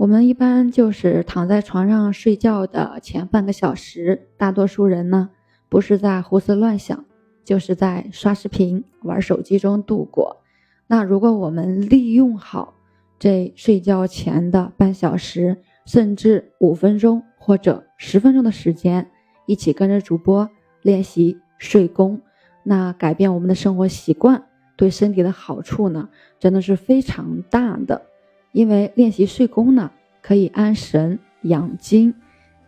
我们一般就是躺在床上睡觉的前半个小时，大多数人呢不是在胡思乱想，就是在刷视频、玩手机中度过。那如果我们利用好这睡觉前的半小时，甚至五分钟或者十分钟的时间，一起跟着主播练习睡功，那改变我们的生活习惯，对身体的好处呢，真的是非常大的。因为练习睡功呢，可以安神养精、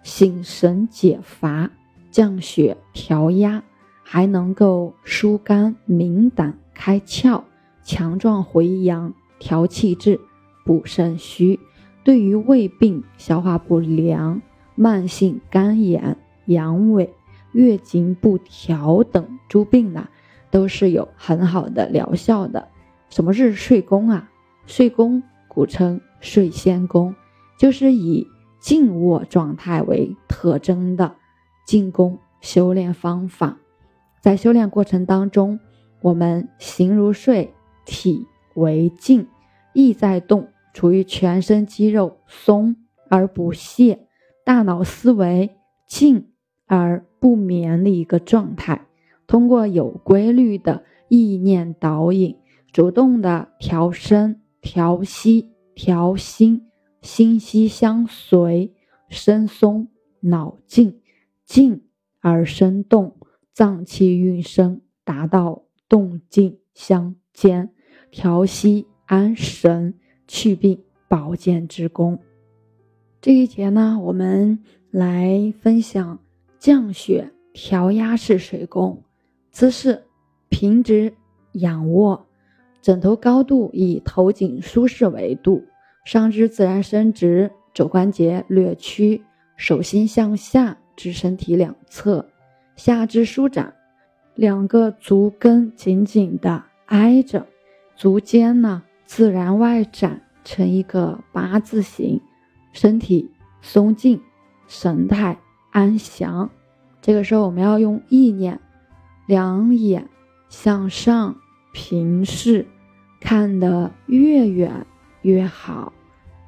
醒神解乏、降血调压，还能够疏肝明胆、开窍、强壮回阳、调气滞、补肾虚。对于胃病、消化不良、慢性肝炎、阳痿、月经不调等诸病呢，都是有很好的疗效的。什么是睡功啊？睡功。古称睡仙功，就是以静卧状态为特征的静功修炼方法。在修炼过程当中，我们形如睡，体为静，意在动，处于全身肌肉松而不懈，大脑思维静而不眠的一个状态。通过有规律的意念导引，主动的调身。调息、调心，心息相随，身松脑静，静而身动，脏气运生，达到动静相间，调息安神、祛病保健之功。这一节呢，我们来分享降血调压式水功姿势：平直仰卧。枕头高度以头颈舒适为度，上肢自然伸直，肘关节略屈，手心向下至身体两侧，下肢舒展，两个足跟紧紧的挨着，足尖呢自然外展成一个八字形，身体松静，神态安详。这个时候我们要用意念，两眼向上。平视，看得越远越好。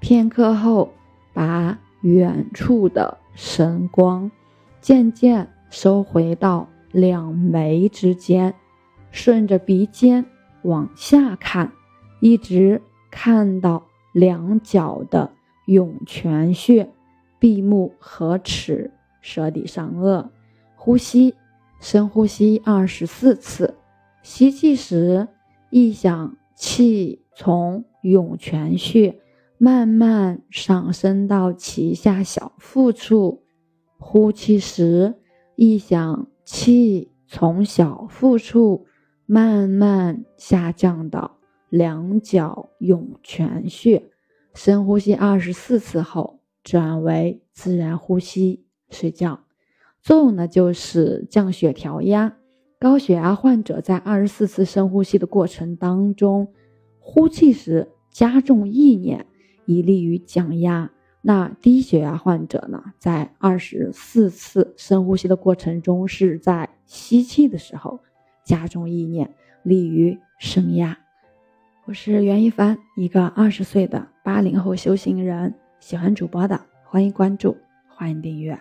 片刻后，把远处的神光渐渐收回到两眉之间，顺着鼻尖往下看，一直看到两脚的涌泉穴。闭目合齿，舌底上颚，呼吸，深呼吸二十四次。吸气时，意想气从涌泉穴慢慢上升到脐下小腹处；呼气时，意想气从小腹处慢慢下降到两脚涌泉穴。深呼吸二十四次后，转为自然呼吸睡觉。作用呢，就是降血调压。高血压患者在二十四次深呼吸的过程当中，呼气时加重意念，以利于降压。那低血压患者呢，在二十四次深呼吸的过程中，是在吸气的时候加重意念，利于升压。我是袁一凡，一个二十岁的八零后修行人。喜欢主播的，欢迎关注，欢迎订阅。